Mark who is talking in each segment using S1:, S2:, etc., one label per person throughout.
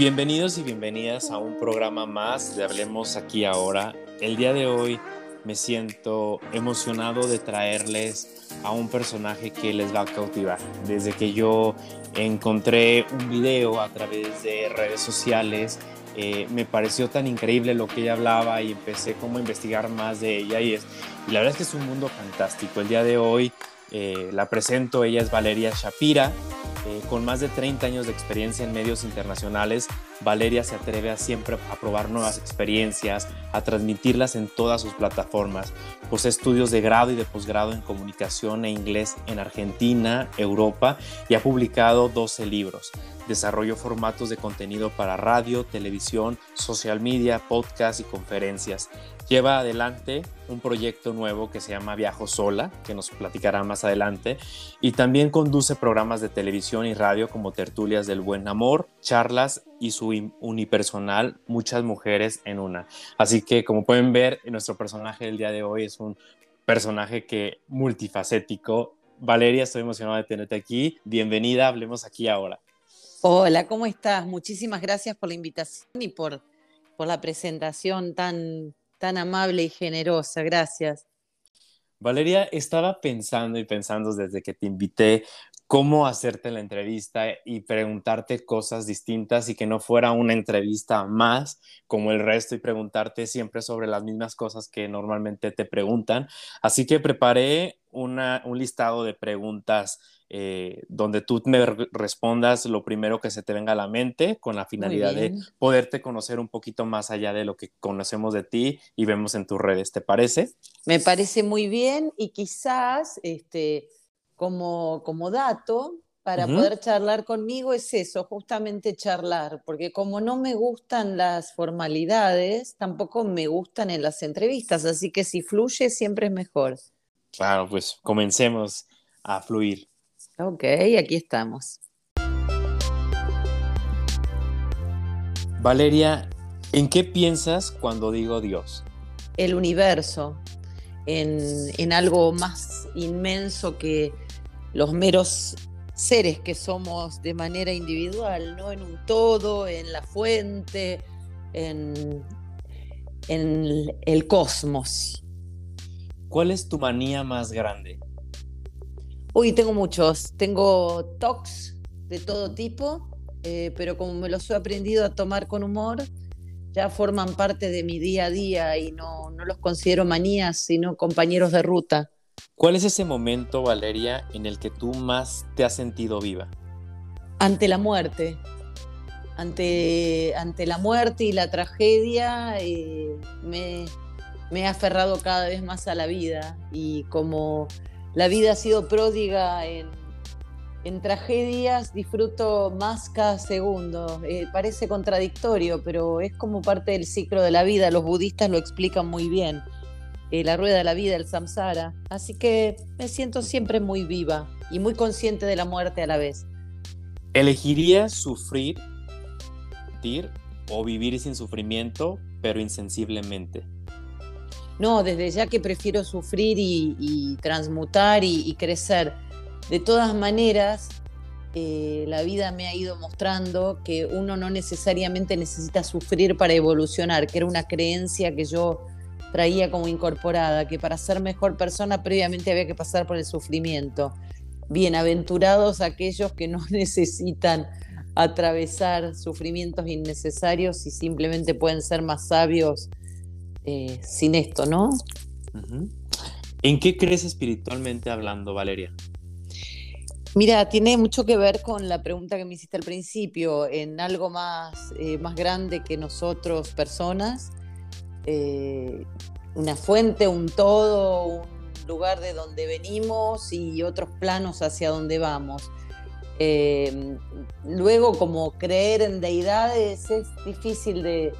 S1: bienvenidos y bienvenidas a un programa más de Hablemos aquí ahora. El día de hoy me siento emocionado de traerles a un personaje que les va a cautivar. Desde que yo encontré un video a través de redes sociales, eh, me pareció tan increíble lo que ella hablaba y empecé como a investigar más de ella y, es, la verdad es que es un mundo fantástico. El día de hoy eh, la presento, ella es Valeria Shapira. Con más de 30 años de experiencia en medios internacionales, Valeria se atreve a siempre a probar nuevas experiencias, a transmitirlas en todas sus plataformas. Posee estudios de grado y de posgrado en comunicación e inglés en Argentina, Europa y ha publicado 12 libros. Desarrolló formatos de contenido para radio, televisión, social media, podcast y conferencias. Lleva adelante un proyecto nuevo que se llama Viajo Sola, que nos platicará más adelante, y también conduce programas de televisión y radio como Tertulias del Buen Amor, charlas y su unipersonal Muchas Mujeres en Una. Así que como pueden ver, nuestro personaje del día de hoy es un personaje que multifacético. Valeria, estoy emocionado de tenerte aquí. Bienvenida, hablemos aquí ahora.
S2: Hola, ¿cómo estás? Muchísimas gracias por la invitación y por, por la presentación tan, tan amable y generosa. Gracias.
S1: Valeria, estaba pensando y pensando desde que te invité cómo hacerte la entrevista y preguntarte cosas distintas y que no fuera una entrevista más como el resto y preguntarte siempre sobre las mismas cosas que normalmente te preguntan. Así que preparé un listado de preguntas eh, donde tú me respondas lo primero que se te venga a la mente con la finalidad de poderte conocer un poquito más allá de lo que conocemos de ti y vemos en tus redes. ¿Te parece?
S2: Me parece muy bien y quizás este, como, como dato para poder charlar conmigo es eso, justamente charlar, porque como no me gustan las formalidades, tampoco me gustan en las entrevistas, así que si fluye siempre es mejor.
S1: Claro, pues comencemos a fluir.
S2: Ok, aquí estamos.
S1: Valeria, ¿en qué piensas cuando digo Dios?
S2: El universo, en, algo más inmenso que los meros seres que somos de manera individual, no en un todo, en la fuente, en, en el cosmos.
S1: ¿Cuál es tu manía más grande?
S2: Uy, tengo muchos. Tengo talks de todo tipo, eh, pero como me los he aprendido a tomar con humor, ya forman parte de mi día a día y no, no los considero manías, sino compañeros de ruta.
S1: ¿Cuál es ese momento, Valeria, en el que tú más te has sentido viva?
S2: Ante la muerte. Ante, ante la muerte y la tragedia, eh, me, me he aferrado cada vez más a la vida y como la vida ha sido pródiga en, tragedias, disfruto más cada segundo. Eh, parece contradictorio, pero es como parte del ciclo de la vida. Los budistas lo explican muy bien. Eh, la rueda de la vida, el samsara. Así que me siento siempre muy viva y muy consciente de la muerte a la vez.
S1: ¿Elegirías sufrir, o vivir sin sufrimiento, pero insensiblemente?
S2: No, desde ya que prefiero sufrir y, transmutar y, crecer. De todas maneras, eh, la vida me ha ido mostrando que uno no necesariamente necesita sufrir para evolucionar, que era una creencia que yo traía como incorporada, que para ser mejor persona previamente había que pasar por el sufrimiento. Bienaventurados aquellos que no necesitan atravesar sufrimientos innecesarios y simplemente pueden ser más sabios eh, sin esto, ¿no?
S1: ¿En qué crees espiritualmente hablando, Valeria?
S2: Mira, tiene mucho que ver con la pregunta que me hiciste al principio, en algo más, eh, más grande que nosotros, personas, eh, una fuente, un todo, un lugar de donde venimos y otros planos hacia donde vamos. luego, como creer en deidades es difícil de,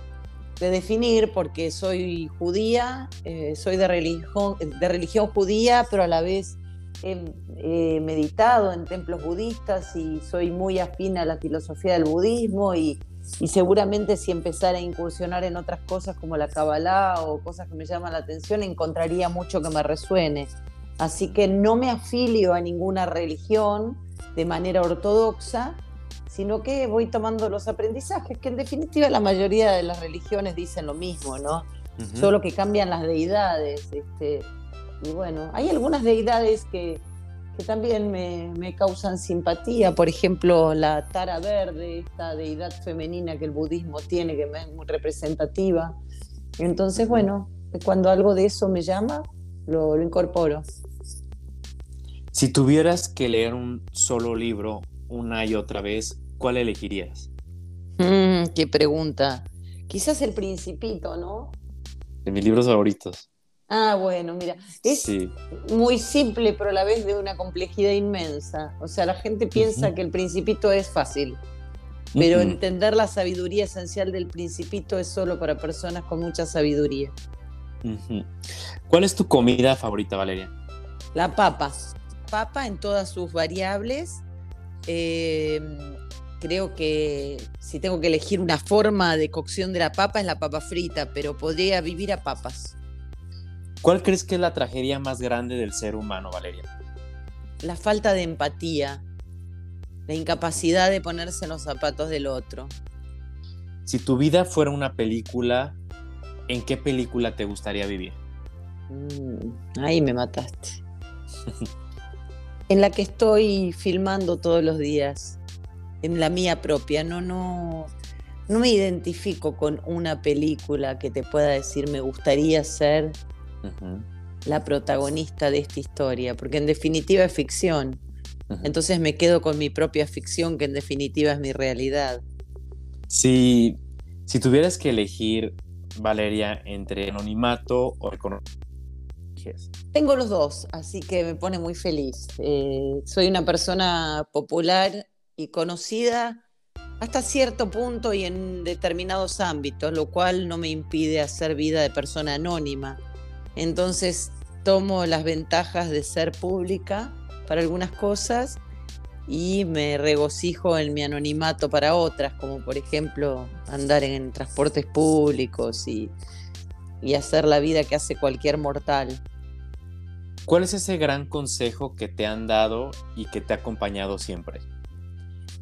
S2: de definir porque soy judía, eh, soy de religión, de religión judía, pero a la vez he, meditado en templos budistas y soy muy afín a la filosofía del budismo y, seguramente si empezara a incursionar en otras cosas como la Kabbalah o cosas que me llaman la atención, encontraría mucho que me resuene. Así que no me afilio a ninguna religión de manera ortodoxa, sino que voy tomando los aprendizajes, que en definitiva la mayoría de las religiones dicen lo mismo, ¿no? Solo que cambian las deidades. Este, y bueno, hay algunas deidades que, que también me, me, causan simpatía, por ejemplo, la Tara Verde, esta deidad femenina que el budismo tiene, que es muy representativa. Entonces, bueno, cuando algo de eso me llama, lo, lo incorporo.
S1: Si tuvieras que leer un solo libro una y otra vez, ¿cuál elegirías?
S2: Mm, qué pregunta. Quizás El Principito, ¿no?
S1: De mis libros favoritos.
S2: Ah, bueno, mira, es muy simple, pero a la vez de una complejidad inmensa. O sea, la gente piensa que el principito es fácil, pero entender la sabiduría esencial del principito es solo para personas con mucha sabiduría.
S1: ¿Cuál es tu comida favorita, Valeria?
S2: La papa. Papa en todas sus variables. Em, creo que si tengo que elegir una forma de cocción de la papa es la papa frita, pero podría vivir a papas.
S1: ¿Cuál crees que es la tragedia más grande del ser humano, Valeria?
S2: La falta de empatía, la incapacidad de ponerse en los zapatos del otro.
S1: Si tu vida fuera una película, ¿en qué película te gustaría vivir?
S2: Mm, ahí me mataste. en la que estoy filmando todos los días, en la mía propia. No, no, no me identifico con una película que te pueda decir me gustaría ser la protagonista de esta historia, porque en definitiva es ficción. Entonces me quedo con mi propia ficción, que en definitiva es mi realidad.
S1: Si, si tuvieras que elegir, Valeria, entre anonimato o reconocimiento,
S2: tengo los dos, así que me pone muy feliz. Eh, soy una persona popular y conocida hasta cierto punto y en determinados ámbitos, lo cual no me impide hacer vida de persona anónima. Entonces tomo las ventajas de ser pública para algunas cosas y me regocijo en mi anonimato para otras, como por ejemplo andar en transportes públicos y, hacer la vida que hace cualquier mortal.
S1: ¿Cuál es ese gran consejo que te han dado y que te ha acompañado siempre?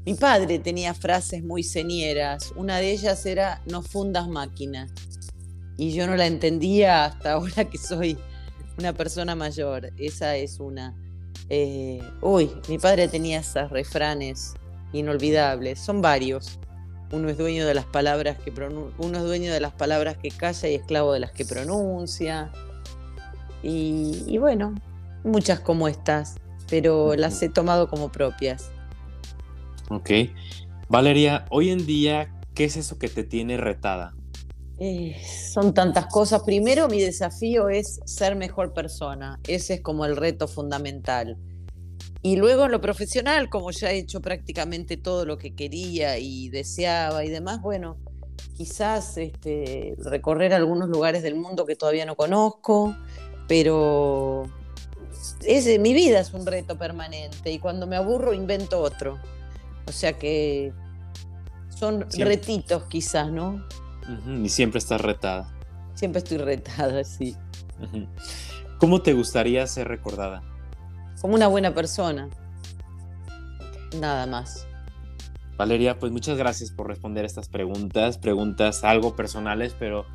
S2: Mi padre tenía frases muy señeras. Una de ellas era no fundas máquinas y yo no la entendía hasta ahora que soy una persona mayor. Esa es una. Eh, uy, mi padre tenía esos refranes inolvidables. Son varios. Uno es dueño de las palabras que uno es dueño de las palabras que calla y esclavo de las que pronuncia. Y, y bueno, muchas como estas, pero las he tomado como propias.
S1: Ok. Valeria, hoy en día, ¿qué es eso que te tiene retada?
S2: Eh, son tantas cosas. Primero, mi desafío es ser mejor persona. Ese es como el reto fundamental. Y luego en lo profesional, como ya he hecho prácticamente todo lo que quería y deseaba y demás, bueno, quizás este, recorrer algunos lugares del mundo que todavía no conozco, pero es, mi vida es un reto permanente y cuando me aburro invento otro. O sea que son retitos quizás, ¿no?
S1: Y siempre estás retada.
S2: Siempre estoy retada, sí.
S1: ¿Cómo te gustaría ser recordada?
S2: Como una buena persona. Nada más.
S1: Valeria, pues muchas gracias por responder estas preguntas, preguntas algo personales, pero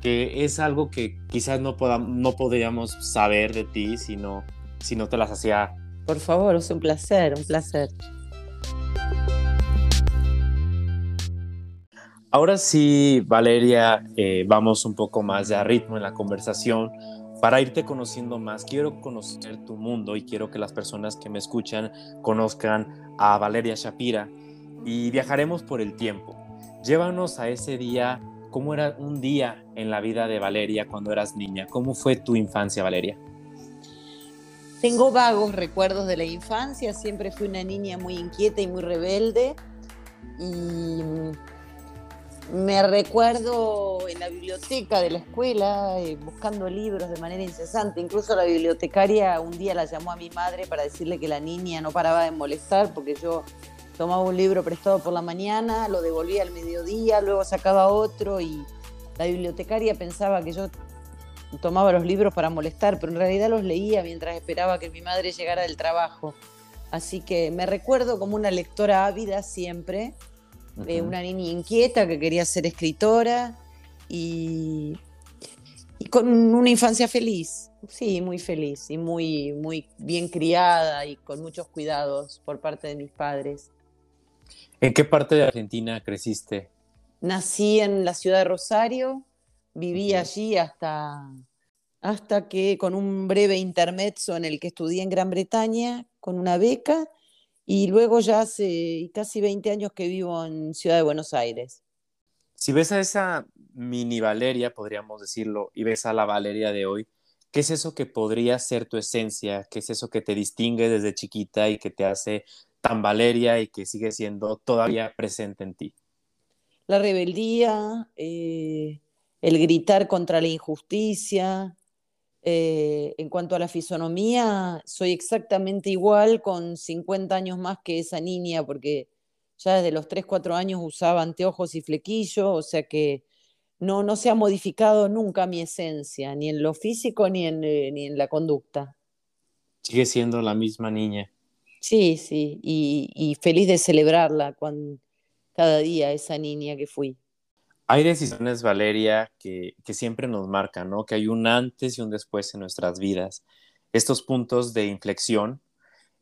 S1: que es algo que quizás no, podamos, no podríamos saber de ti si no, si no te las hacía.
S2: Por favor, es un placer, un placer.
S1: Ahora sí, Valeria, eh, vamos un poco más de ritmo en la conversación. Para irte conociendo más, quiero conocer tu mundo y quiero que las personas que me escuchan conozcan a Valeria Shapira y viajaremos por el tiempo. Llévanos a ese día, cómo era un día en la vida de Valeria cuando eras niña. ¿Cómo fue tu infancia, Valeria?
S2: Tengo vagos recuerdos de la infancia, siempre fui una niña muy inquieta y muy rebelde y me recuerdo en la biblioteca de la escuela eh, buscando libros de manera incesante. Incluso la bibliotecaria un día la llamó a mi madre para decirle que la niña no paraba de molestar porque yo tomaba un libro prestado por la mañana, lo devolvía al mediodía, luego sacaba otro y la bibliotecaria pensaba que yo tomaba los libros para molestar, pero en realidad los leía mientras esperaba que mi madre llegara del trabajo. Así que me recuerdo como una lectora ávida siempre, eh, una niña inquieta que quería ser escritora y, y, con una infancia feliz, sí, muy feliz y muy, muy bien criada y con muchos cuidados por parte de mis padres.
S1: ¿En qué parte de Argentina creciste?
S2: Nací en la ciudad de Rosario, viví allí hasta, hasta que con un breve intermezzo en el que estudié en Gran Bretaña con una beca y luego ya hace casi 20 años que vivo en Ciudad de Buenos Aires.
S1: Si ves a esa mini Valeria, podríamos decirlo, y ves a la Valeria de hoy, ¿qué es eso que podría ser tu esencia? ¿Qué es eso que te distingue desde chiquita y que te hace tan Valeria y que sigue siendo todavía presente en ti?
S2: La rebeldía, eh, el gritar contra la injusticia. Eh, en cuanto a la fisonomía, soy exactamente igual con 50 años más que esa niña, porque ya desde los 3, 4 años usaba anteojos y flequillo, o sea que no, no se ha modificado nunca mi esencia, ni en lo físico ni en, eh, ni en la conducta.
S1: Sigue siendo la misma niña.
S2: Sí, sí, y, feliz de celebrarla cada día, esa niña que fui.
S1: Hay decisiones, Valeria, que, siempre nos marcan, ¿no? Que hay un antes y un después en nuestras vidas. Estos puntos de inflexión,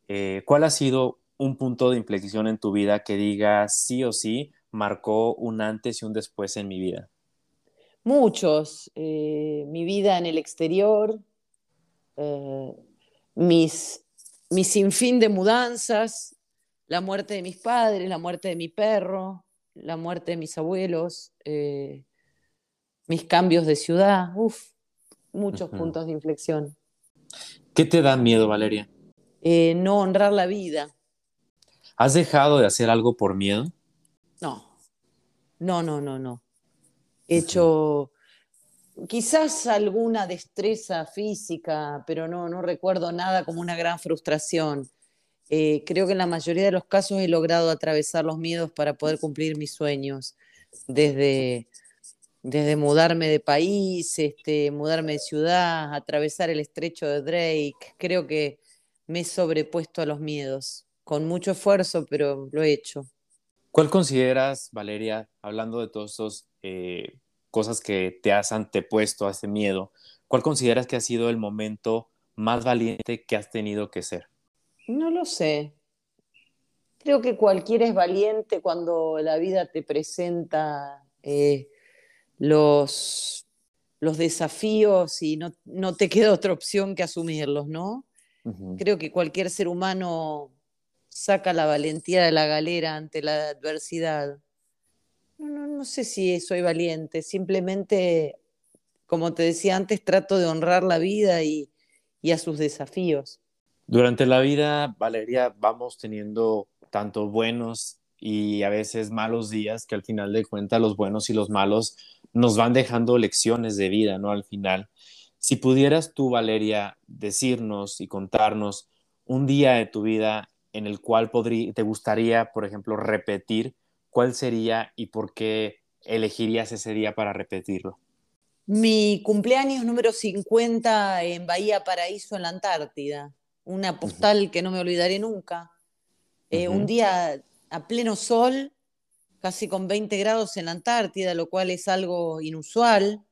S1: eh, ¿cuál ha sido un punto de inflexión en tu vida que diga sí o sí marcó un antes y un después en mi vida?
S2: Muchos. Eh, mi vida en el exterior, eh, mis mi sinfín de mudanzas, la muerte de mis padres, la muerte de mi perro, la muerte de mis abuelos, eh, mis cambios de ciudad, uff, muchos puntos de inflexión.
S1: ¿Qué te da miedo, Valeria?
S2: Eh, no honrar la vida.
S1: ¿Has dejado de hacer algo por miedo?
S2: No, no, no, no, no. He hecho quizás alguna destreza física, pero no, no recuerdo nada como una gran frustración. Eh, creo que en la mayoría de los casos he logrado atravesar los miedos para poder cumplir mis sueños, desde, desde mudarme de país, este, mudarme de ciudad, atravesar el estrecho de Drake. Creo que me he sobrepuesto a los miedos, con mucho esfuerzo, pero lo he hecho.
S1: ¿Cuál consideras, Valeria, hablando de todos esos eh, cosas que te has antepuesto a ese miedo, ¿cuál consideras que ha sido el momento más valiente que has tenido que ser?
S2: No lo sé. Creo que cualquiera es valiente cuando la vida te presenta eh, los, los desafíos y no, no, te queda otra opción que asumirlos, ¿no? Creo que cualquier ser humano saca la valentía de la galera ante la adversidad. No, no, sé si soy valiente, simplemente, como te decía antes, trato de honrar la vida y, a sus desafíos.
S1: Durante la vida, Valeria, vamos teniendo tanto buenos y a veces malos días que al final de cuentas los buenos y los malos nos van dejando lecciones de vida, ¿no? Al final. Si pudieras tú, Valeria, decirnos y contarnos un día de tu vida en el cual te gustaría, por ejemplo, repetir ¿cuál sería y por qué elegirías ese día para repetirlo?
S2: Mi cumpleaños número 50 en Bahía Paraíso, en la Antártida. Una postal que no me olvidaré nunca. Eh, un día a pleno sol, casi con 20 grados en la Antártida, lo cual es algo inusual.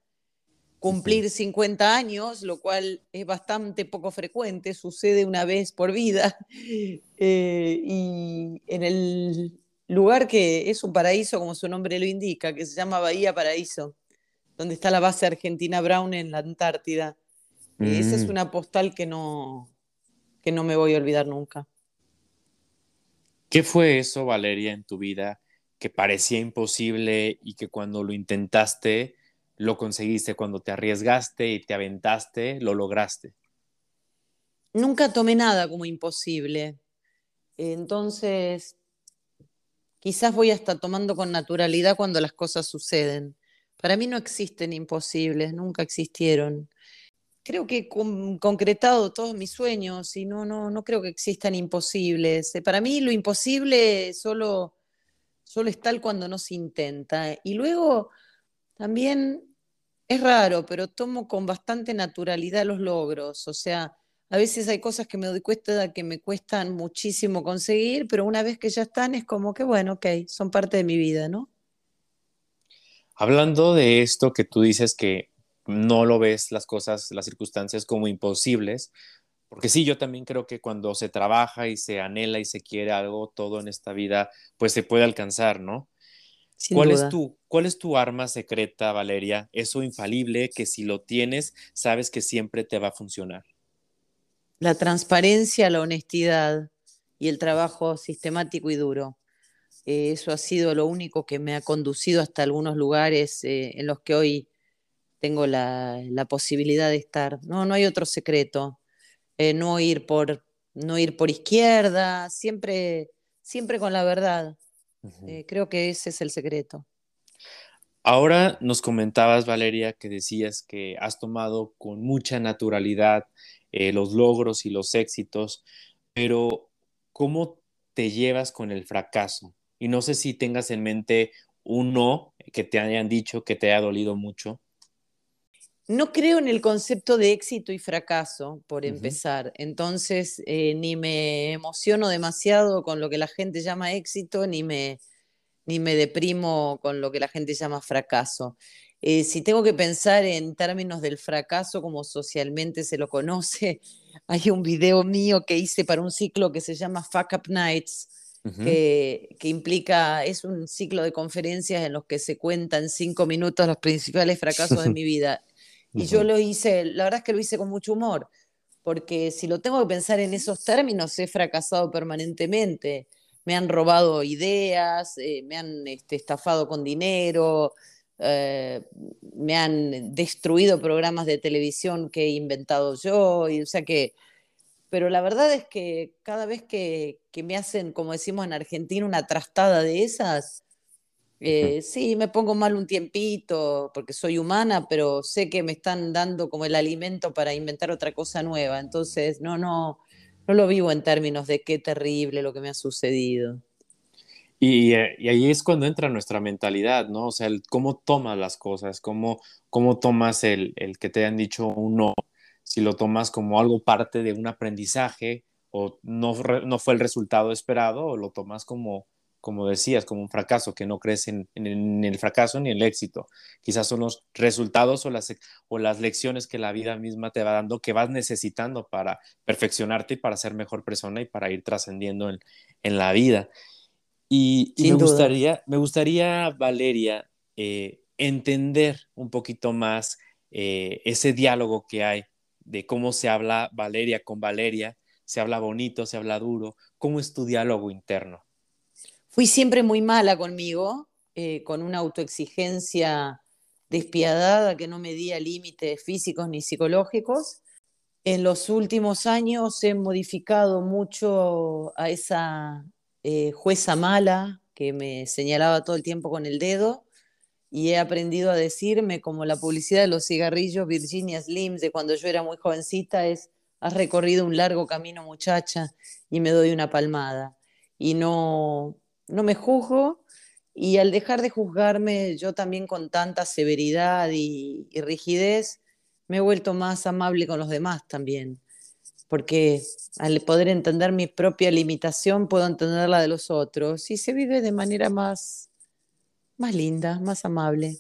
S2: Cumplir 50 años, lo cual es bastante poco frecuente, sucede una vez por vida. Eh, y en el lugar que es un paraíso, como su nombre lo indica, que se llama Bahía Paraíso, donde está la base argentina Brown en la Antártida. esa es mm. una postal que no, que no me voy a olvidar nunca.
S1: ¿Qué fue eso, Valeria, en tu vida que parecía imposible y que cuando lo intentaste, lo conseguiste, cuando te arriesgaste y te aventaste, lo lograste?
S2: Nunca tomé nada como imposible. Entonces, Quizás voy hasta tomando con naturalidad cuando las cosas suceden. Para mí no existen imposibles, nunca existieron. Creo que he concretado todos mis sueños y no, no, no creo que existan imposibles. Eh, para mí lo imposible solo, solo es tal cuando no se intenta. Y luego también es raro, pero tomo con bastante naturalidad los logros. O sea, A veces hay cosas que me doy cuenta que me cuestan muchísimo conseguir, pero una vez que ya están es como que, bueno, ok, son parte de mi vida, ¿no?
S1: Hablando de esto que tú dices que no lo ves las cosas, las circunstancias como imposibles, porque sí, yo también creo que cuando se trabaja y se anhela y se quiere algo, todo en esta vida, pues se puede alcanzar, ¿no? ¿Cuál, Es tu, ¿Cuál es tu arma secreta, Valeria? Eso infalible que si lo tienes, sabes que siempre te va a funcionar.
S2: La transparencia, la honestidad y el trabajo sistemático y duro. Eh, eso ha sido lo único que me ha conducido hasta algunos lugares eh, en los que hoy tengo la, posibilidad de estar. No, no hay otro secreto. Eh, no ir por no ir por izquierda, siempre, siempre con la verdad. creo que ese es el secreto.
S1: Ahora nos comentabas, Valeria, que decías que has tomado con mucha naturalidad los logros y los éxitos, pero ¿cómo te llevas con el fracaso? Y no sé si tengas en mente un no que te hayan dicho que te haya dolido mucho.
S2: No creo en el concepto de éxito y fracaso, por empezar. Entonces, eh, ni me emociono demasiado con lo que la gente llama éxito, ni me, ni me deprimo con lo que la gente llama fracaso. Eh, si tengo que pensar en términos del fracaso como socialmente se lo conoce, hay un video mío que hice para un ciclo que se llama Fuck Up Nights, que, implica, es un ciclo de conferencias en los que se cuentan cinco minutos los principales fracasos de mi vida. Y yo lo hice, la verdad es que lo hice con mucho humor, porque si lo tengo que pensar en esos términos, he fracasado permanentemente. Me han robado ideas, eh, me han este, estafado con dinero, eh, me han destruido programas de televisión que he inventado yo, y, o sea que pero la verdad es que cada vez que, me hacen, como decimos en Argentina, una trastada de esas, eh, sí, me pongo mal un tiempito porque soy humana, pero sé que me están dando como el alimento para inventar otra cosa nueva. Entonces, no, no, no lo vivo en términos de qué terrible lo que me ha sucedido.
S1: Y, eh, ahí es cuando entra nuestra mentalidad, ¿no? O sea, cómo tomas las cosas, cómo, cómo tomas el, el que te han dicho un no si lo tomas como algo parte de un aprendizaje o no, no fue el resultado esperado o lo tomas como, como decías, como un fracaso, que no crees en, el fracaso ni en el éxito. Quizás son los resultados o las, o las lecciones que la vida misma te va dando que vas necesitando para perfeccionarte y para ser mejor persona y para ir trascendiendo en, la vida. Y, me, gustaría, me gustaría, Valeria, eh, entender un poquito más eh, ese diálogo que hay de cómo se habla Valeria con Valeria, se habla bonito, se habla duro, cómo es tu diálogo interno.
S2: Fui siempre muy mala conmigo, eh, con una autoexigencia despiadada que no medía límites físicos ni psicológicos. En los últimos años he modificado mucho a esa eh, jueza mala que me señalaba todo el tiempo con el dedo y he aprendido a decirme, como la publicidad de los cigarrillos Virginia Slims de cuando yo era muy jovencita, es, has recorrido un largo camino muchacha y me doy una palmada. Y no, no me juzgo y al dejar de juzgarme yo también con tanta severidad y, rigidez, me he vuelto más amable con los demás también porque al poder entender mi propia limitación puedo entender la de los otros y se vive de manera más más linda, más amable.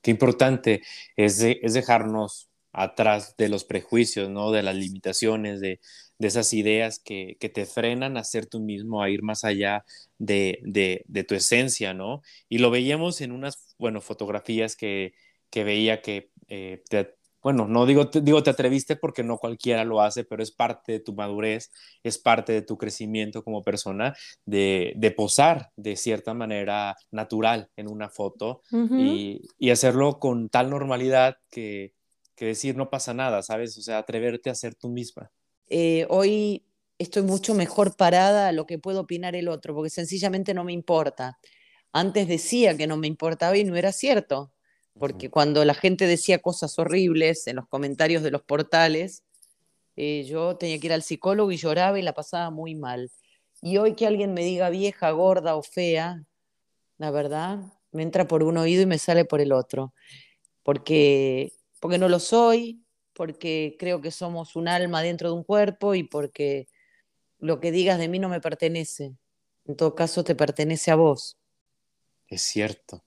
S1: Qué importante es, es, dejarnos atrás de los prejuicios, ¿no? De las limitaciones, de, esas ideas que, te frenan a ser tú mismo, a ir más allá de, tu esencia, ¿no? Y lo veíamos en unas, bueno, fotografías que, veía que eh, te, bueno, no digo, digo te atreviste porque no cualquiera lo hace, pero es parte de tu madurez, es parte de tu crecimiento como persona, de, posar de cierta manera natural en una foto y, hacerlo con tal normalidad que, decir no pasa nada, ¿sabes? O sea, atreverte a ser tú misma.
S2: Eh, hoy estoy mucho mejor parada a lo que puede opinar el otro, porque sencillamente no me importa. Antes decía que no me importaba y no era cierto porque cuando la gente decía cosas horribles en los comentarios de los portales, eh, yo tenía que ir al psicólogo y lloraba y la pasaba muy mal. Y hoy que alguien me diga vieja, gorda o fea, la verdad, me entra por un oído y me sale por el otro, porque, porque no lo soy, porque creo que somos un alma dentro de un cuerpo y porque lo que digas de mí no me pertenece. En todo caso, te pertenece a vos.
S1: Es cierto.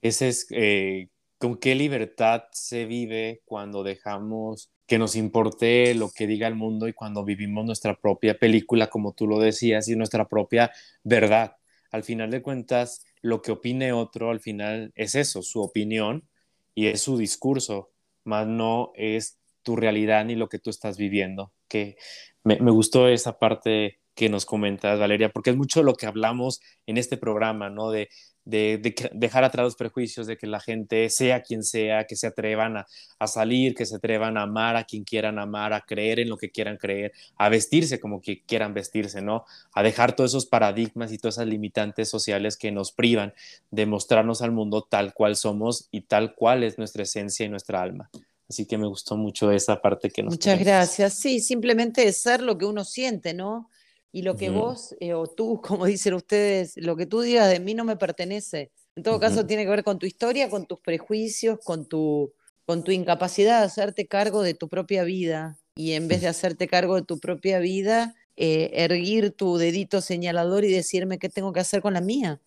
S1: Ese es eh, con qué libertad se vive cuando dejamos que nos importe lo que diga el mundo y cuando vivimos nuestra propia película, como tú lo decías, y nuestra propia verdad. Al final de cuentas, lo que opine otro, al final es eso, su opinión y es su discurso, más no es tu realidad ni lo que tú estás viviendo. Que me, me gustó esa parte que nos comentas, Valeria, porque es mucho lo que hablamos en este programa, ¿no? De de, dejar atrás los prejuicios, de que la gente sea quien sea, que se atrevan a, salir, que se atrevan a amar a quien quieran amar, a creer en lo que quieran creer, a vestirse como que quieran vestirse, ¿no? A dejar todos esos paradigmas y todas esas limitantes sociales que nos privan de mostrarnos al mundo tal cual somos y tal cual es nuestra esencia y nuestra alma. Así que me gustó mucho esa parte que nos.
S2: Muchas gracias. Sí, simplemente es ser lo que uno siente, ¿no? Y lo que vos eh, o tú, como dicen ustedes, lo que tú digas de mí no me pertenece. En todo caso, tiene que ver con tu historia, con tus prejuicios, con tu, con tu incapacidad de hacerte cargo de tu propia vida. Y en vez de hacerte cargo de tu propia vida, eh, erguir tu dedito señalador y decirme qué tengo que hacer con la mía.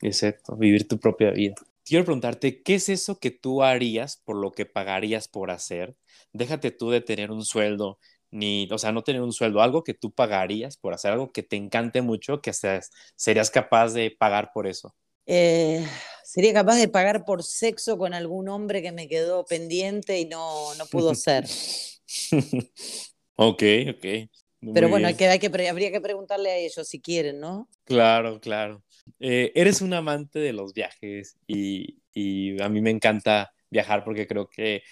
S1: Exacto, vivir tu propia vida. Quiero preguntarte, ¿qué es eso que tú harías por lo que pagarías por hacer? Déjate tú de tener un sueldo ni, o sea, no tener un sueldo, algo que tú pagarías por hacer algo que te encante mucho, que seas, serías capaz de pagar por eso.
S2: Eh, sería capaz de pagar por sexo con algún hombre que me quedó pendiente y no, no pudo ser.
S1: ok, ok.
S2: Pero bueno, hay que, hay que, habría que preguntarle a ellos si quieren, ¿no?
S1: Claro, claro. Eh, eres un amante de los viajes y, y a mí me encanta viajar porque creo que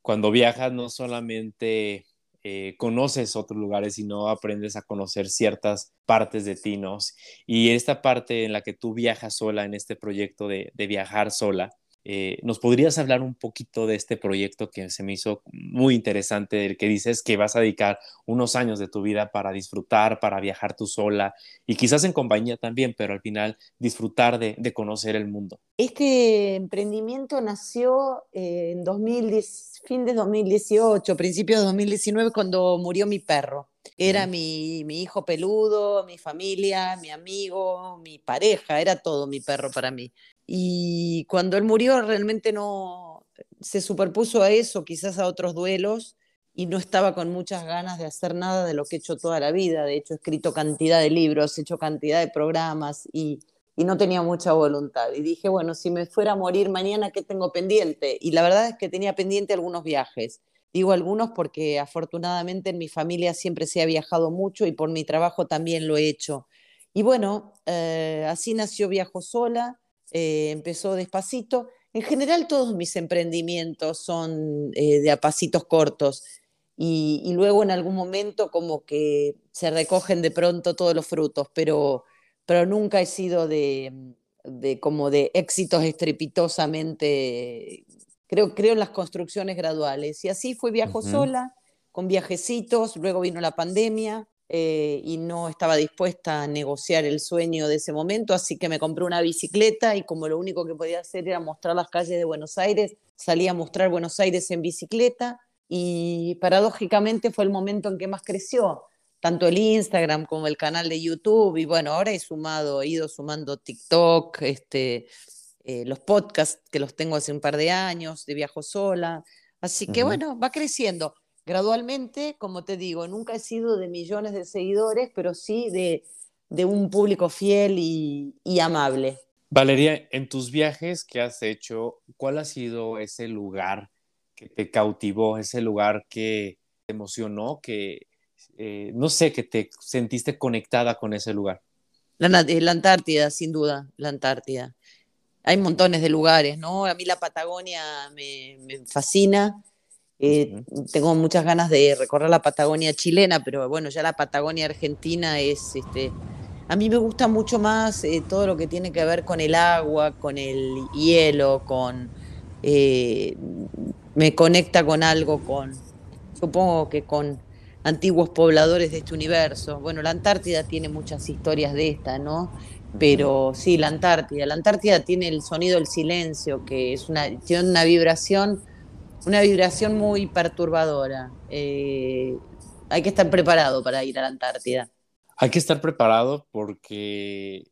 S1: cuando viajas no solamente eh, conoces otros lugares y no aprendes a conocer ciertas partes de ti, ¿no? Y esta parte en la que tú viajas sola en este proyecto de, viajar sola, eh, ¿Nos podrías hablar un poquito de este proyecto que se me hizo muy interesante, del que dices que vas a dedicar unos años de tu vida para disfrutar, para viajar tú sola y quizás en compañía también, pero al final disfrutar de, conocer el mundo?
S2: Este emprendimiento nació eh, en 2010, fin de 2018, principio de 2019, cuando murió mi perro. Era mi, mi, hijo peludo, mi familia, mi amigo, mi pareja, era todo mi perro para mí. Y cuando él murió realmente no se superpuso a eso, quizás a otros duelos, y no estaba con muchas ganas de hacer nada de lo que he hecho toda la vida. De hecho, he escrito cantidad de libros, he hecho cantidad de programas y, y no tenía mucha voluntad. Y dije, bueno, si me fuera a morir mañana, ¿qué tengo pendiente? Y la verdad es que tenía pendiente algunos viajes. Digo algunos porque afortunadamente en mi familia siempre se ha viajado mucho y por mi trabajo también lo he hecho. Y bueno, eh, así nació Viajo Sola eh, empezó despacito. En general todos mis emprendimientos son eh, de a pasitos cortos y, luego en algún momento como que se recogen de pronto todos los frutos, pero, pero nunca he sido de, como de éxitos estrepitosamente, creo, creo en las construcciones graduales. Y así fue viajo sola, con viajecitos, luego vino la pandemia, eh, y no estaba dispuesta a negociar el sueño de ese momento, así que me compré una bicicleta y como lo único que podía hacer era mostrar las calles de Buenos Aires, salí a mostrar Buenos Aires en bicicleta y paradójicamente fue el momento en que más creció, tanto el Instagram como el canal de YouTube y bueno, ahora he sumado, he ido sumando TikTok, este, eh, los podcasts que los tengo hace un par de años, de Viajo Sola, así que bueno, va creciendo. Gradualmente, como te digo, nunca he sido de millones de seguidores, pero sí de, un público fiel y, amable.
S1: Valeria, en tus viajes que has hecho, ¿cuál ha sido ese lugar que te cautivó, ese lugar que te emocionó, que eh, no sé, que te sentiste conectada con ese lugar?
S2: La, eh, Antártida, sin duda, la Antártida. Hay montones de lugares, ¿no? A mí la Patagonia me, me fascina eh, tengo muchas ganas de recorrer la Patagonia chilena, pero bueno, ya la Patagonia argentina es, este, a mí me gusta mucho más eh, todo lo que tiene que ver con el agua, con el hielo, con, eh, me conecta con algo, con, supongo que con antiguos pobladores de este universo. Bueno, la Antártida tiene muchas historias de esta, ¿no? Pero sí, la Antártida. La Antártida tiene el sonido del silencio, que es una, tiene una vibración una vibración muy perturbadora. Eh, hay que estar preparado para ir a la Antártida.
S1: Hay que estar preparado porque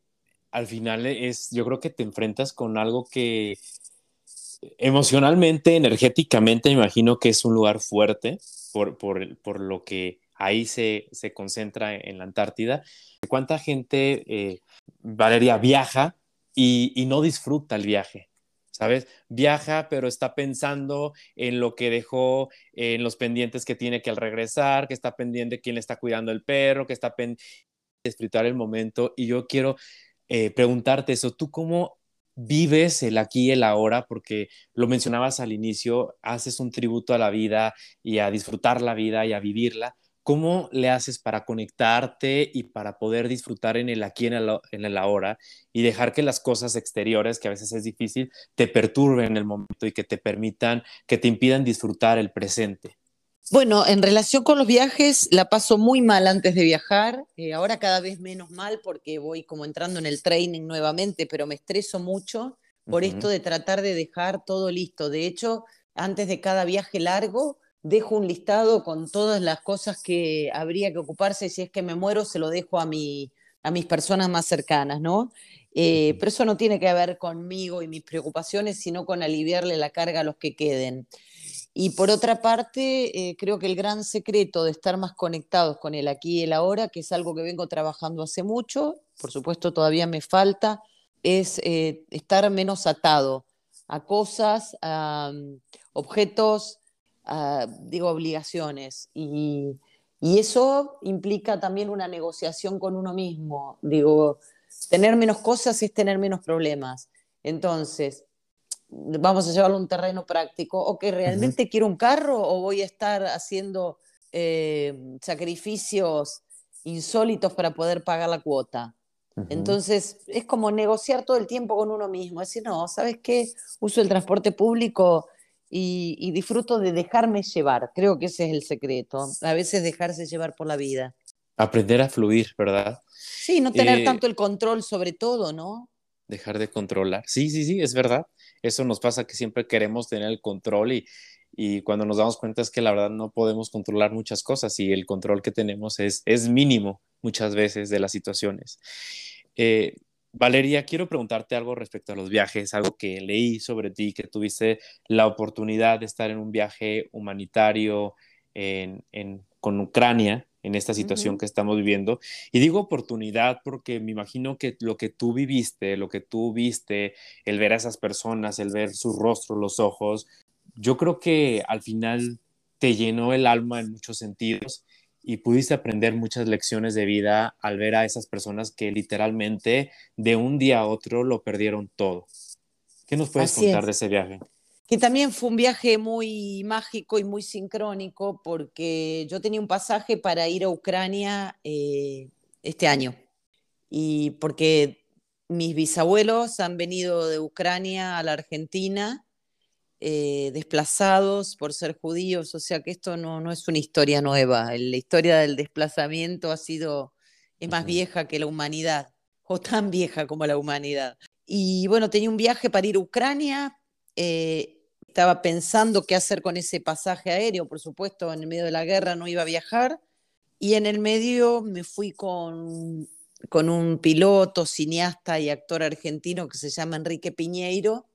S1: al final es, yo creo que te enfrentas con algo que emocionalmente, energéticamente, me imagino que es un lugar fuerte por, por, lo que ahí se, se, concentra en la Antártida. ¿Cuánta gente, eh, Valeria, viaja y, y, no disfruta el viaje? ¿Sabes? Viaja, pero está pensando en lo que dejó, en los pendientes que tiene que al regresar, que está pendiente quién le está cuidando el perro, que está pendiente de disfrutar el momento. Y yo quiero eh, preguntarte eso, ¿tú cómo vives el aquí y el ahora? Porque lo mencionabas al inicio, haces un tributo a la vida y a disfrutar la vida y a vivirla. ¿Cómo le haces para conectarte y para poder disfrutar en el aquí en el, en el ahora y dejar que las cosas exteriores, que a veces es difícil, te perturben en el momento y que te permitan, que te impidan disfrutar el presente?
S2: Bueno, en relación con los viajes, la paso muy mal antes de viajar, eh, ahora cada vez menos mal porque voy como entrando en el training nuevamente, pero me estreso mucho por esto de tratar de dejar todo listo. De hecho, antes de cada viaje largo, dejo un listado con todas las cosas que habría que ocuparse. Si es que me muero, se lo dejo a, mi, a mis personas más cercanas, ¿no? Eh, pero eso no tiene que ver conmigo y mis preocupaciones, sino con aliviarle la carga a los que queden. Y por otra parte, eh, creo que el gran secreto de estar más conectados con el aquí y el ahora, que es algo que vengo trabajando hace mucho, por supuesto todavía me falta, es eh, estar menos atado a cosas, a mm, objetos, digo, obligaciones. Y, y eso implica también una negociación con uno mismo. Digo, tener menos cosas es tener menos problemas. Entonces, vamos a llevarlo a un terreno práctico, o que realmente quiero un carro o voy a estar haciendo eh, sacrificios insólitos para poder pagar la cuota. Entonces, es como negociar todo el tiempo con uno mismo, decir, no, ¿sabes qué? Uso el transporte público y, disfruto de dejarme llevar. Creo que ese es el secreto, a veces dejarse llevar por la vida.
S1: Aprender a fluir, ¿verdad?
S2: Sí, no tener eh, tanto el control sobre todo, ¿no?
S1: Dejar de controlar. Sí, sí, sí, es verdad. Eso nos pasa que siempre queremos tener el control y, y cuando nos damos cuenta es que la verdad no podemos controlar muchas cosas y el control que tenemos es, es mínimo muchas veces de las situaciones. Eh, Valeria, quiero preguntarte algo respecto a los viajes, algo que leí sobre ti, que tuviste la oportunidad de estar en un viaje humanitario en, en, con Ucrania en esta situación que estamos viviendo. Y digo oportunidad porque me imagino que lo que tú viviste, lo que tú viste, el ver a esas personas, el ver su rostro, los ojos, yo creo que al final te llenó el alma en muchos sentidos y pudiste aprender muchas lecciones de vida al ver a esas personas que literalmente de un día a otro lo perdieron todo. ¿Qué nos puedes contar de ese viaje?
S2: Que también fue un viaje muy mágico y muy sincrónico porque yo tenía un pasaje para ir a Ucrania eh, este año. Y porque mis bisabuelos han venido de Ucrania a la Argentina eh, desplazados por ser judíos, o sea que esto no, no es una historia nueva, la historia del desplazamiento ha sido, es más vieja que la humanidad, o tan vieja como la humanidad. Y bueno, tenía un viaje para ir a Ucrania, eh, estaba pensando qué hacer con ese pasaje aéreo, por supuesto, en el medio de la guerra no iba a viajar, y en el medio me fui con, con un piloto, cineasta y actor argentino que se llama Enrique Piñeiro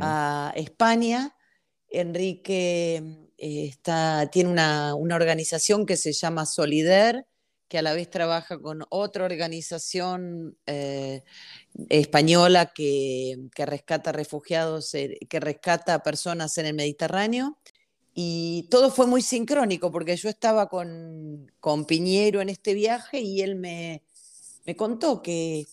S2: a España. Enrique eh, está, tiene una, una, organización que se llama Solider, que a la vez trabaja con otra organización eh, española que, rescata refugiados, eh, que rescata personas en el Mediterráneo. Y todo fue muy sincrónico porque yo estaba con, con Piñero en este viaje y él me, me contó que,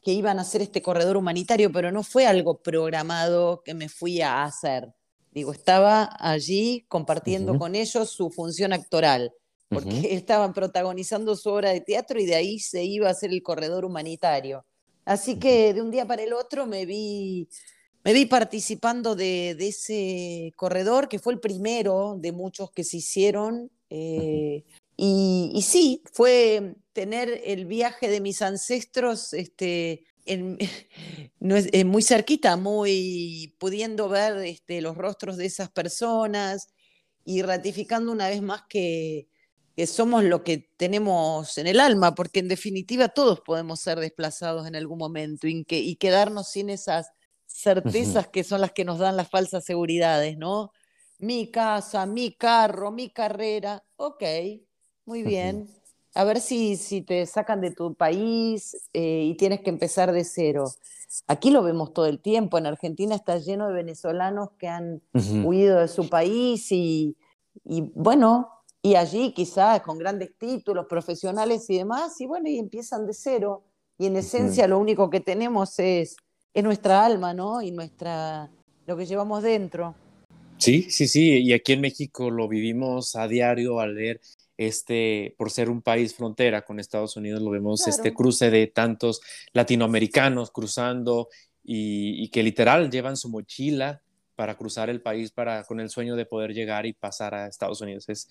S2: que iban a hacer este corredor humanitario, pero no fue algo programado que me fui a hacer. Digo, estaba allí compartiendo con ellos su función actoral porque estaban protagonizando su obra de teatro y de ahí se iba a hacer el corredor humanitario. Así que de un día para el otro me vi, me vi participando de, ese corredor, que fue el primero de muchos que se hicieron. Eh, y, sí, fue tener el viaje de mis ancestros este, no es, muy cerquita, muy pudiendo ver este, los rostros de esas personas y ratificando una vez más que, que somos lo que tenemos en el alma, porque en definitiva todos podemos ser desplazados en algún momento y, que, y quedarnos sin esas certezas que son las que nos dan las falsas seguridades, ¿no? Mi casa, mi carro, mi carrera, ok, muy bien a ver si, si te sacan de tu país eh, y tienes que empezar de cero. Aquí lo vemos todo el tiempo, en Argentina está lleno de venezolanos que han huido de su país y, bueno, y allí quizás con grandes títulos profesionales y demás, y bueno, y empiezan de cero. Y en esencia lo único que tenemos es, es nuestra alma, ¿no? Y nuestra, lo que llevamos dentro.
S1: Sí, sí, sí, y aquí en México lo vivimos a diario al leer este, por ser un país frontera con Estados Unidos, lo vemos este cruce de tantos latinoamericanos cruzando y, que literal llevan su mochila para cruzar el país para, con el sueño de poder llegar y pasar a Estados Unidos. Es,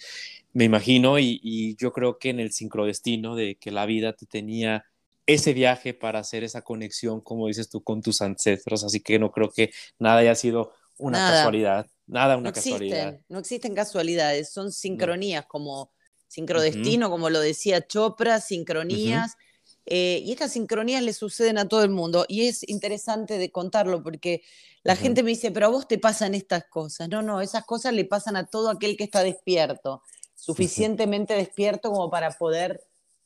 S1: me imagino y, yo creo que en el sincrodestino de que la vida te tenía ese viaje para hacer esa conexión, como dices tú, con tus ancestros. Así que no creo que nada haya sido una casualidad, nada una casualidad.
S2: no existen casualidades, son sincronías como sincrodestino, como lo decía Chopra, sincronías. Eh, y estas sincronías le suceden a todo el mundo. Y es interesante de contarlo porque la gente me dice, pero a vos te pasan estas cosas. No, no, esas cosas le pasan a todo aquel que está despierto, suficientemente despierto como para poder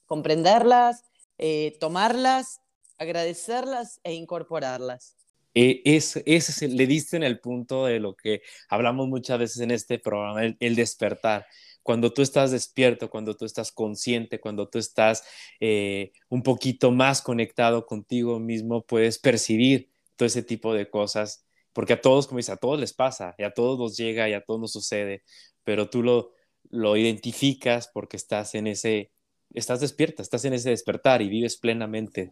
S2: comprenderlas, eh, tomarlas, agradecerlas e incorporarlas.
S1: E, es, ese le diste en el punto de lo que hablamos muchas veces en este programa, el despertar cuando tú estás despierto, cuando tú estás consciente, cuando tú estás eh, un poquito más conectado contigo mismo, puedes percibir todo ese tipo de cosas, porque a todos, como dice, a todos les pasa, y a todos nos llega y a todos nos sucede, pero tú lo, lo identificas porque estás en ese, estás despierta, estás en ese despertar y vives plenamente.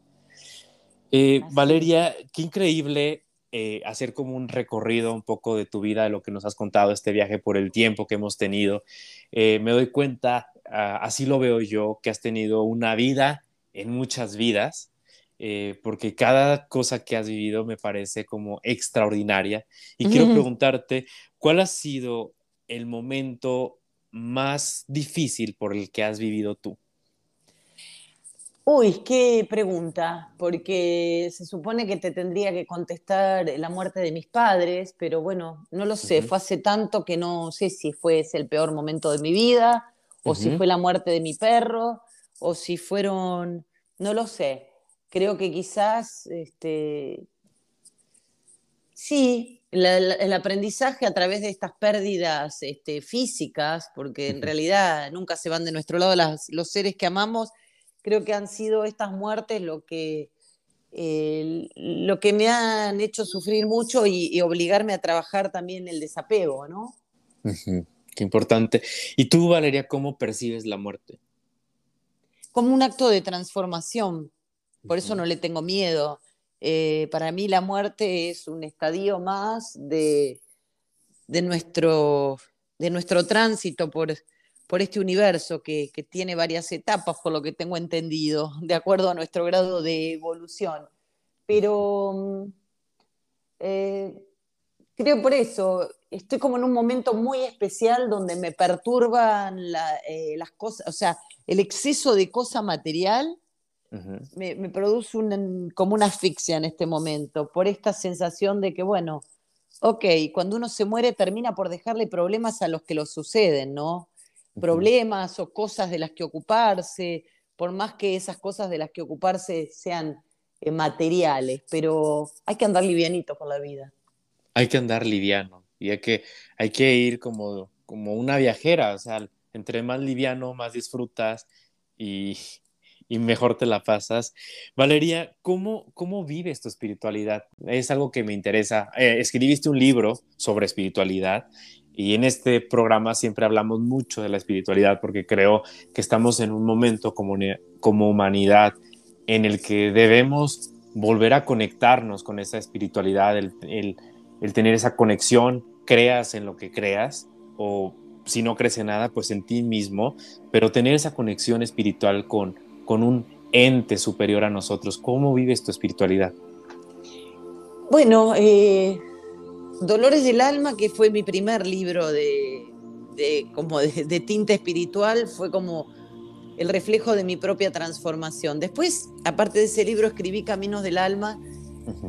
S1: Eh, Valeria, qué increíble eh, hacer como un recorrido un poco de tu vida, de lo que nos has contado, este viaje por el tiempo que hemos tenido. Eh, me doy cuenta, ah, así lo veo yo, que has tenido una vida en muchas vidas, eh, porque cada cosa que has vivido me parece como extraordinaria. Y quiero preguntarte, ¿cuál ha sido el momento más difícil por el que has vivido tú?
S2: Uy, qué pregunta, porque se supone que te tendría que contestar la muerte de mis padres, pero bueno, no lo sé, fue hace tanto que no sé si fue ese el peor momento de mi vida, o si fue la muerte de mi perro, o si fueron, no lo sé. Creo que quizás, este, sí, el aprendizaje a través de estas pérdidas este, físicas, porque en realidad nunca se van de nuestro lado los seres que amamos, creo que han sido estas muertes lo que, lo que me han hecho sufrir mucho y, obligarme a trabajar también el desapego, ¿no?
S1: Qué importante. ¿Y tú, Valeria, cómo percibes la muerte?
S2: Como un acto de transformación. Por eso no le tengo miedo. Eh, para mí la muerte es un estadio más de, de, nuestro, de nuestro tránsito por, por este universo que, tiene varias etapas, por lo que tengo entendido, de acuerdo a nuestro grado de evolución. Pero mm, eh, creo por eso, estoy como en un momento muy especial donde me perturban eh, las cosas, o sea, el exceso de cosa material me, produce como una asfixia en este momento, por esta sensación de que, bueno, ok, cuando uno se muere termina por dejarle problemas a los que lo suceden, ¿no? Problemas o cosas de las que ocuparse, por más que esas cosas de las que ocuparse sean eh, materiales, pero hay que andar livianito por la vida.
S1: Hay que andar liviano y hay que, hay que ir como, como una viajera, o sea, entre más liviano, más disfrutas y, y mejor te la pasas. Valeria, ¿cómo, ¿cómo vives tu espiritualidad? Es algo que me interesa. Eh, escribiste un libro sobre espiritualidad y en este programa siempre hablamos mucho de la espiritualidad porque creo que estamos en un momento como, como humanidad en el que debemos volver a conectarnos con esa espiritualidad, el, el, tener esa conexión, creas en lo que creas o si no crees en nada, pues en ti mismo, pero tener esa conexión espiritual con, con un ente superior a nosotros. ¿Cómo vives tu espiritualidad?
S2: Bueno, eh, Dolores del Alma, que fue mi primer libro de, como de, tinta espiritual, fue como el reflejo de mi propia transformación. Después, aparte de ese libro, escribí Caminos del Alma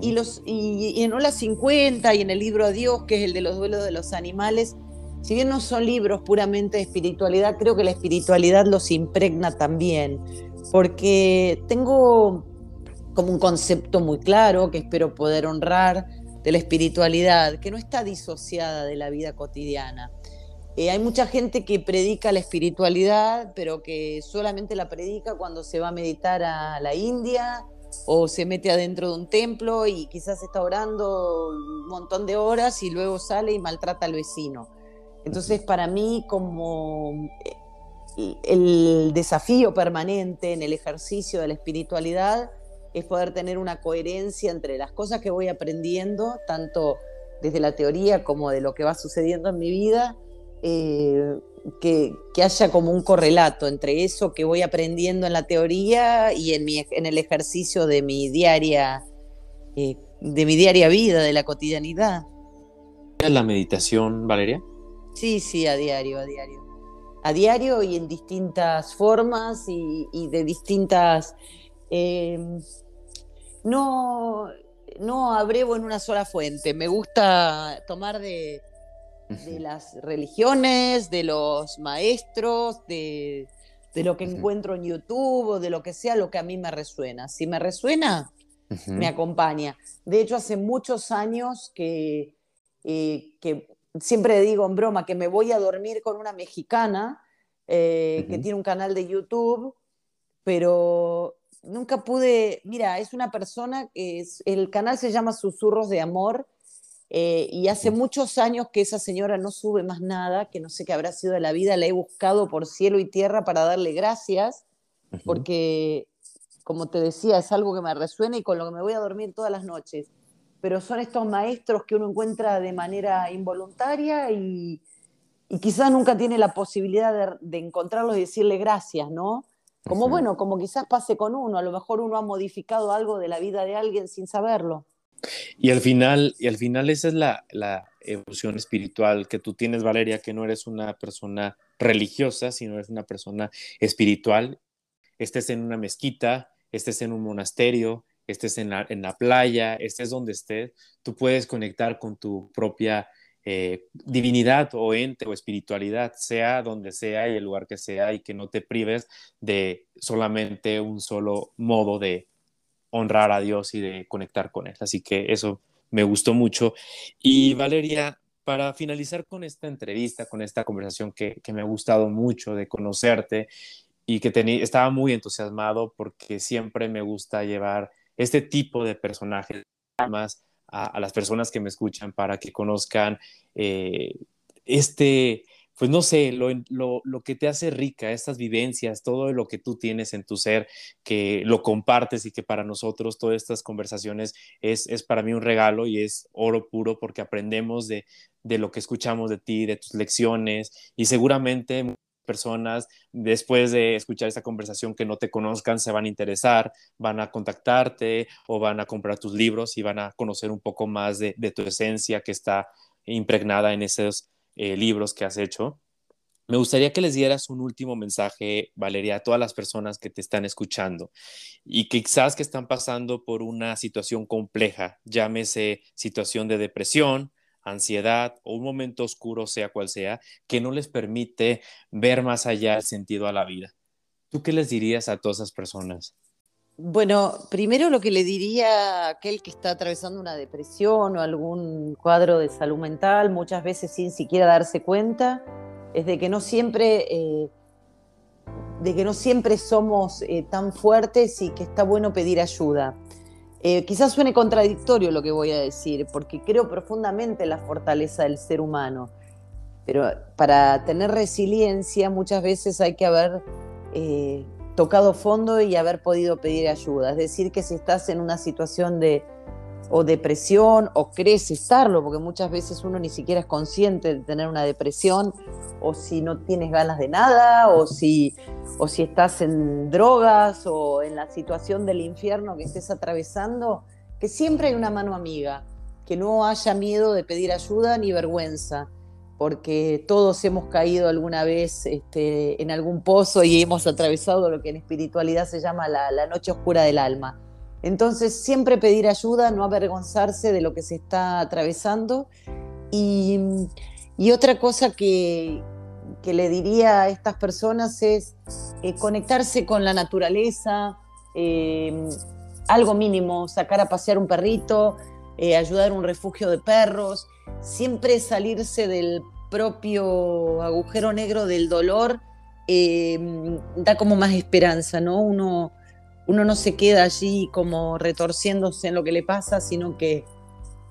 S2: y, los, y, en Ola 50 y en el libro Adiós, que es el de los duelos de los animales, si bien no son libros puramente de espiritualidad, creo que la espiritualidad los impregna también, porque tengo como un concepto muy claro que espero poder honrar de la espiritualidad, que no está disociada de la vida cotidiana. Eh, hay mucha gente que predica la espiritualidad, pero que solamente la predica cuando se va a meditar a la India o se mete adentro de un templo y quizás está orando un montón de horas y luego sale y maltrata al vecino. Entonces, para mí, como eh, el desafío permanente en el ejercicio de la espiritualidad es poder tener una coherencia entre las cosas que voy aprendiendo, tanto desde la teoría como de lo que va sucediendo en mi vida, eh, que, haya como un correlato entre eso que voy aprendiendo en la teoría y en, mi, en el ejercicio de mi diaria, eh, de mi diaria vida, de la cotidianidad.
S1: ¿Es la meditación, Valeria?
S2: Sí, sí, a diario, a diario. A diario y en distintas formas y, de distintas eh, no, no abrevo en una sola fuente. Me gusta tomar de, las religiones, de los maestros, de, lo que encuentro en YouTube o de lo que sea, lo que a mí me resuena. Si me resuena, me acompaña. De hecho, hace muchos años que, eh, que siempre digo en broma que me voy a dormir con una mexicana eh, que tiene un canal de YouTube, pero nunca pude, mira, es una persona que es, el canal se llama Susurros de Amor eh, y hace muchos años que esa señora no sube más nada, que no sé qué habrá sido de la vida, la he buscado por cielo y tierra para darle gracias, porque, como te decía, es algo que me resuena y con lo que me voy a dormir todas las noches. Pero son estos maestros que uno encuentra de manera involuntaria y, quizás nunca tiene la posibilidad de, de encontrarlos y decirle gracias, ¿no? Como bueno, como quizás pase con uno, a lo mejor uno ha modificado algo de la vida de alguien sin saberlo.
S1: Y al final, y al final esa es la, la evolución espiritual que tú tienes, Valeria, que no eres una persona religiosa, sino eres una persona espiritual. Estés en una mezquita, estés en un monasterio, estés en la, en la playa, estés donde estés, tú puedes conectar con tu propia eh, divinidad o ente o espiritualidad, sea donde sea y el lugar que sea, y que no te prives de solamente un solo modo de honrar a Dios y de conectar con Él. Así que eso me gustó mucho. Y Valeria, para finalizar con esta entrevista, con esta conversación que, me ha gustado mucho de conocerte y que estaba muy entusiasmado porque siempre me gusta llevar este tipo de personajes más a, las personas que me escuchan para que conozcan eh, este, pues no sé, lo, lo, que te hace rica, estas vivencias, todo lo que tú tienes en tu ser, que lo compartes y que para nosotros todas estas conversaciones es, es para mí un regalo y es oro puro porque aprendemos de, de lo que escuchamos de ti, de tus lecciones y seguramente personas después de escuchar esta conversación que no te conozcan se van a interesar, van a contactarte o van a comprar tus libros y van a conocer un poco más de, tu esencia que está impregnada en esos eh, libros que has hecho. Me gustaría que les dieras un último mensaje, Valeria, a todas las personas que te están escuchando y quizás que están pasando por una situación compleja, llámese situación de depresión, ansiedad o un momento oscuro, sea cual sea, que no les permite ver más allá el sentido a la vida. ¿Tú qué les dirías a todas esas personas?
S2: Bueno, primero lo que le diría a aquel que está atravesando una depresión o algún cuadro de salud mental, muchas veces sin siquiera darse cuenta, es de que no siempre, eh, de que no siempre somos eh, tan fuertes y que está bueno pedir ayuda. Eh, quizás suene contradictorio lo que voy a decir, porque creo profundamente en la fortaleza del ser humano, pero para tener resiliencia muchas veces hay que haber eh, tocado fondo y haber podido pedir ayuda. Es decir, que si estás en una situación de, o depresión o crees estarlo, porque muchas veces uno ni siquiera es consciente de tener una depresión, o si no tienes ganas de nada, o si, o si estás en drogas o en la situación del infierno que estés atravesando, que siempre hay una mano amiga, que no haya miedo de pedir ayuda ni vergüenza, porque todos hemos caído alguna vez este, en algún pozo y hemos atravesado lo que en espiritualidad se llama la, noche oscura del alma. Entonces, siempre pedir ayuda, no avergonzarse de lo que se está atravesando. Y, otra cosa que, le diría a estas personas es eh, conectarse con la naturaleza, eh, algo mínimo, sacar a pasear un perrito, eh, ayudar un refugio de perros, siempre salirse del propio agujero negro del dolor eh, da como más esperanza, ¿no? Uno, uno no se queda allí como retorciéndose en lo que le pasa, sino que,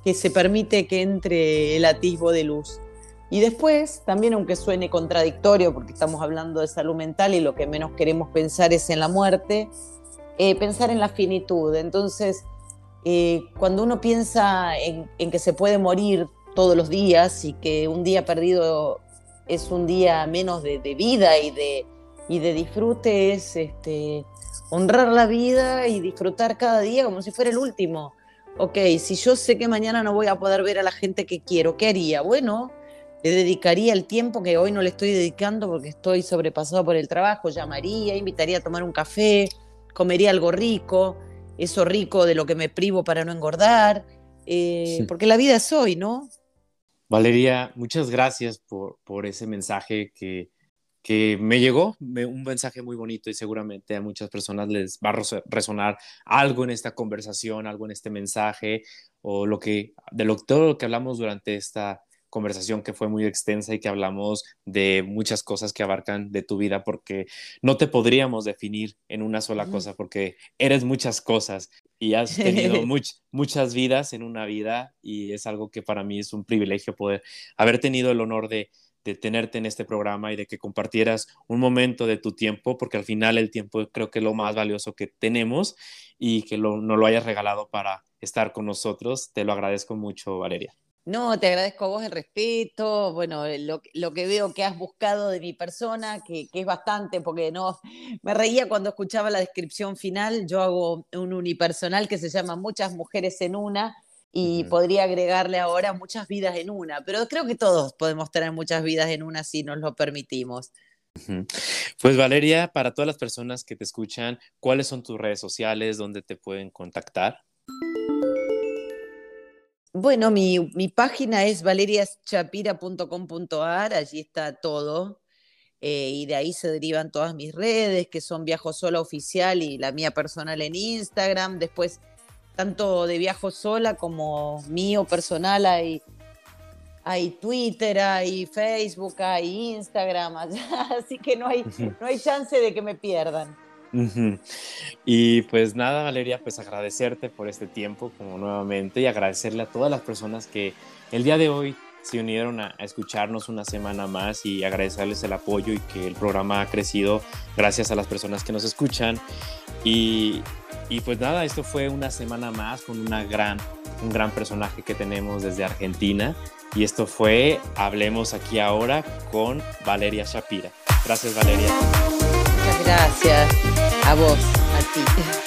S2: que se permite que entre el atisbo de luz. Y después, también aunque suene contradictorio, porque estamos hablando de salud mental y lo que menos queremos pensar es en la muerte, eh, pensar en la finitud. Entonces, eh, cuando uno piensa en, que se puede morir todos los días y que un día perdido es un día menos de, vida y de, y de disfrute, es este, honrar la vida y disfrutar cada día como si fuera el último. Ok, si yo sé que mañana no voy a poder ver a la gente que quiero, ¿qué haría? Bueno, le dedicaría el tiempo que hoy no le estoy dedicando porque estoy sobrepasado por el trabajo, llamaría, invitaría a tomar un café, comería algo rico, eso rico de lo que me privo para no engordar, eh, porque la vida es hoy, ¿no?
S1: Valeria, muchas gracias por, por ese mensaje que, que me llegó, un mensaje muy bonito y seguramente a muchas personas les va a resonar algo en esta conversación, algo en este mensaje o lo que, de lo, todo lo que hablamos durante esta conversación que fue muy extensa y que hablamos de muchas cosas que abarcan de tu vida porque no te podríamos definir en una sola cosa porque eres muchas cosas y has tenido muchas vidas en una vida y es algo que para mí es un privilegio poder haber tenido el honor de, tenerte en este programa y de que compartieras un momento de tu tiempo, porque al final el tiempo creo que es lo más valioso que tenemos y que no lo hayas regalado para estar con nosotros. Te lo agradezco mucho, Valeria.
S2: No, te agradezco a vos el respeto, bueno, eh, lo, que veo que has buscado de mi persona, que, es bastante, porque no, me reía cuando escuchaba la descripción final, yo hago un unipersonal que se llama Muchas mujeres en una y podría agregarle ahora muchas vidas en una, pero creo que todos podemos tener muchas vidas en una si nos lo permitimos.
S1: Pues Valeria, para todas las personas que te escuchan, ¿cuáles son tus redes sociales, dónde te pueden contactar?
S2: Bueno, mi, página es valeriaschapira.com.ar, allí está todo. Eh, y de ahí se derivan todas mis redes, que son Viajo Sola Oficial y la mía personal en Instagram. Después, tanto de Viajo Sola como mío personal, hay, hay Twitter, hay Facebook, hay Instagram, así que no hay, no hay chance de que me pierdan.
S1: Y pues nada, Valeria, pues agradecerte por este tiempo como nuevamente y agradecerle a todas las personas que el día de hoy se unieron a, escucharnos una semana más y agradecerles el apoyo y que el programa ha crecido gracias a las personas que nos escuchan. Y, y pues nada, esto fue una semana más con una gran, un gran personaje que tenemos desde Argentina. Y esto fue Hablemos aquí ahora con Valeria Shapira. Gracias, Valeria.
S2: Muchas gracias. A vos, a ti.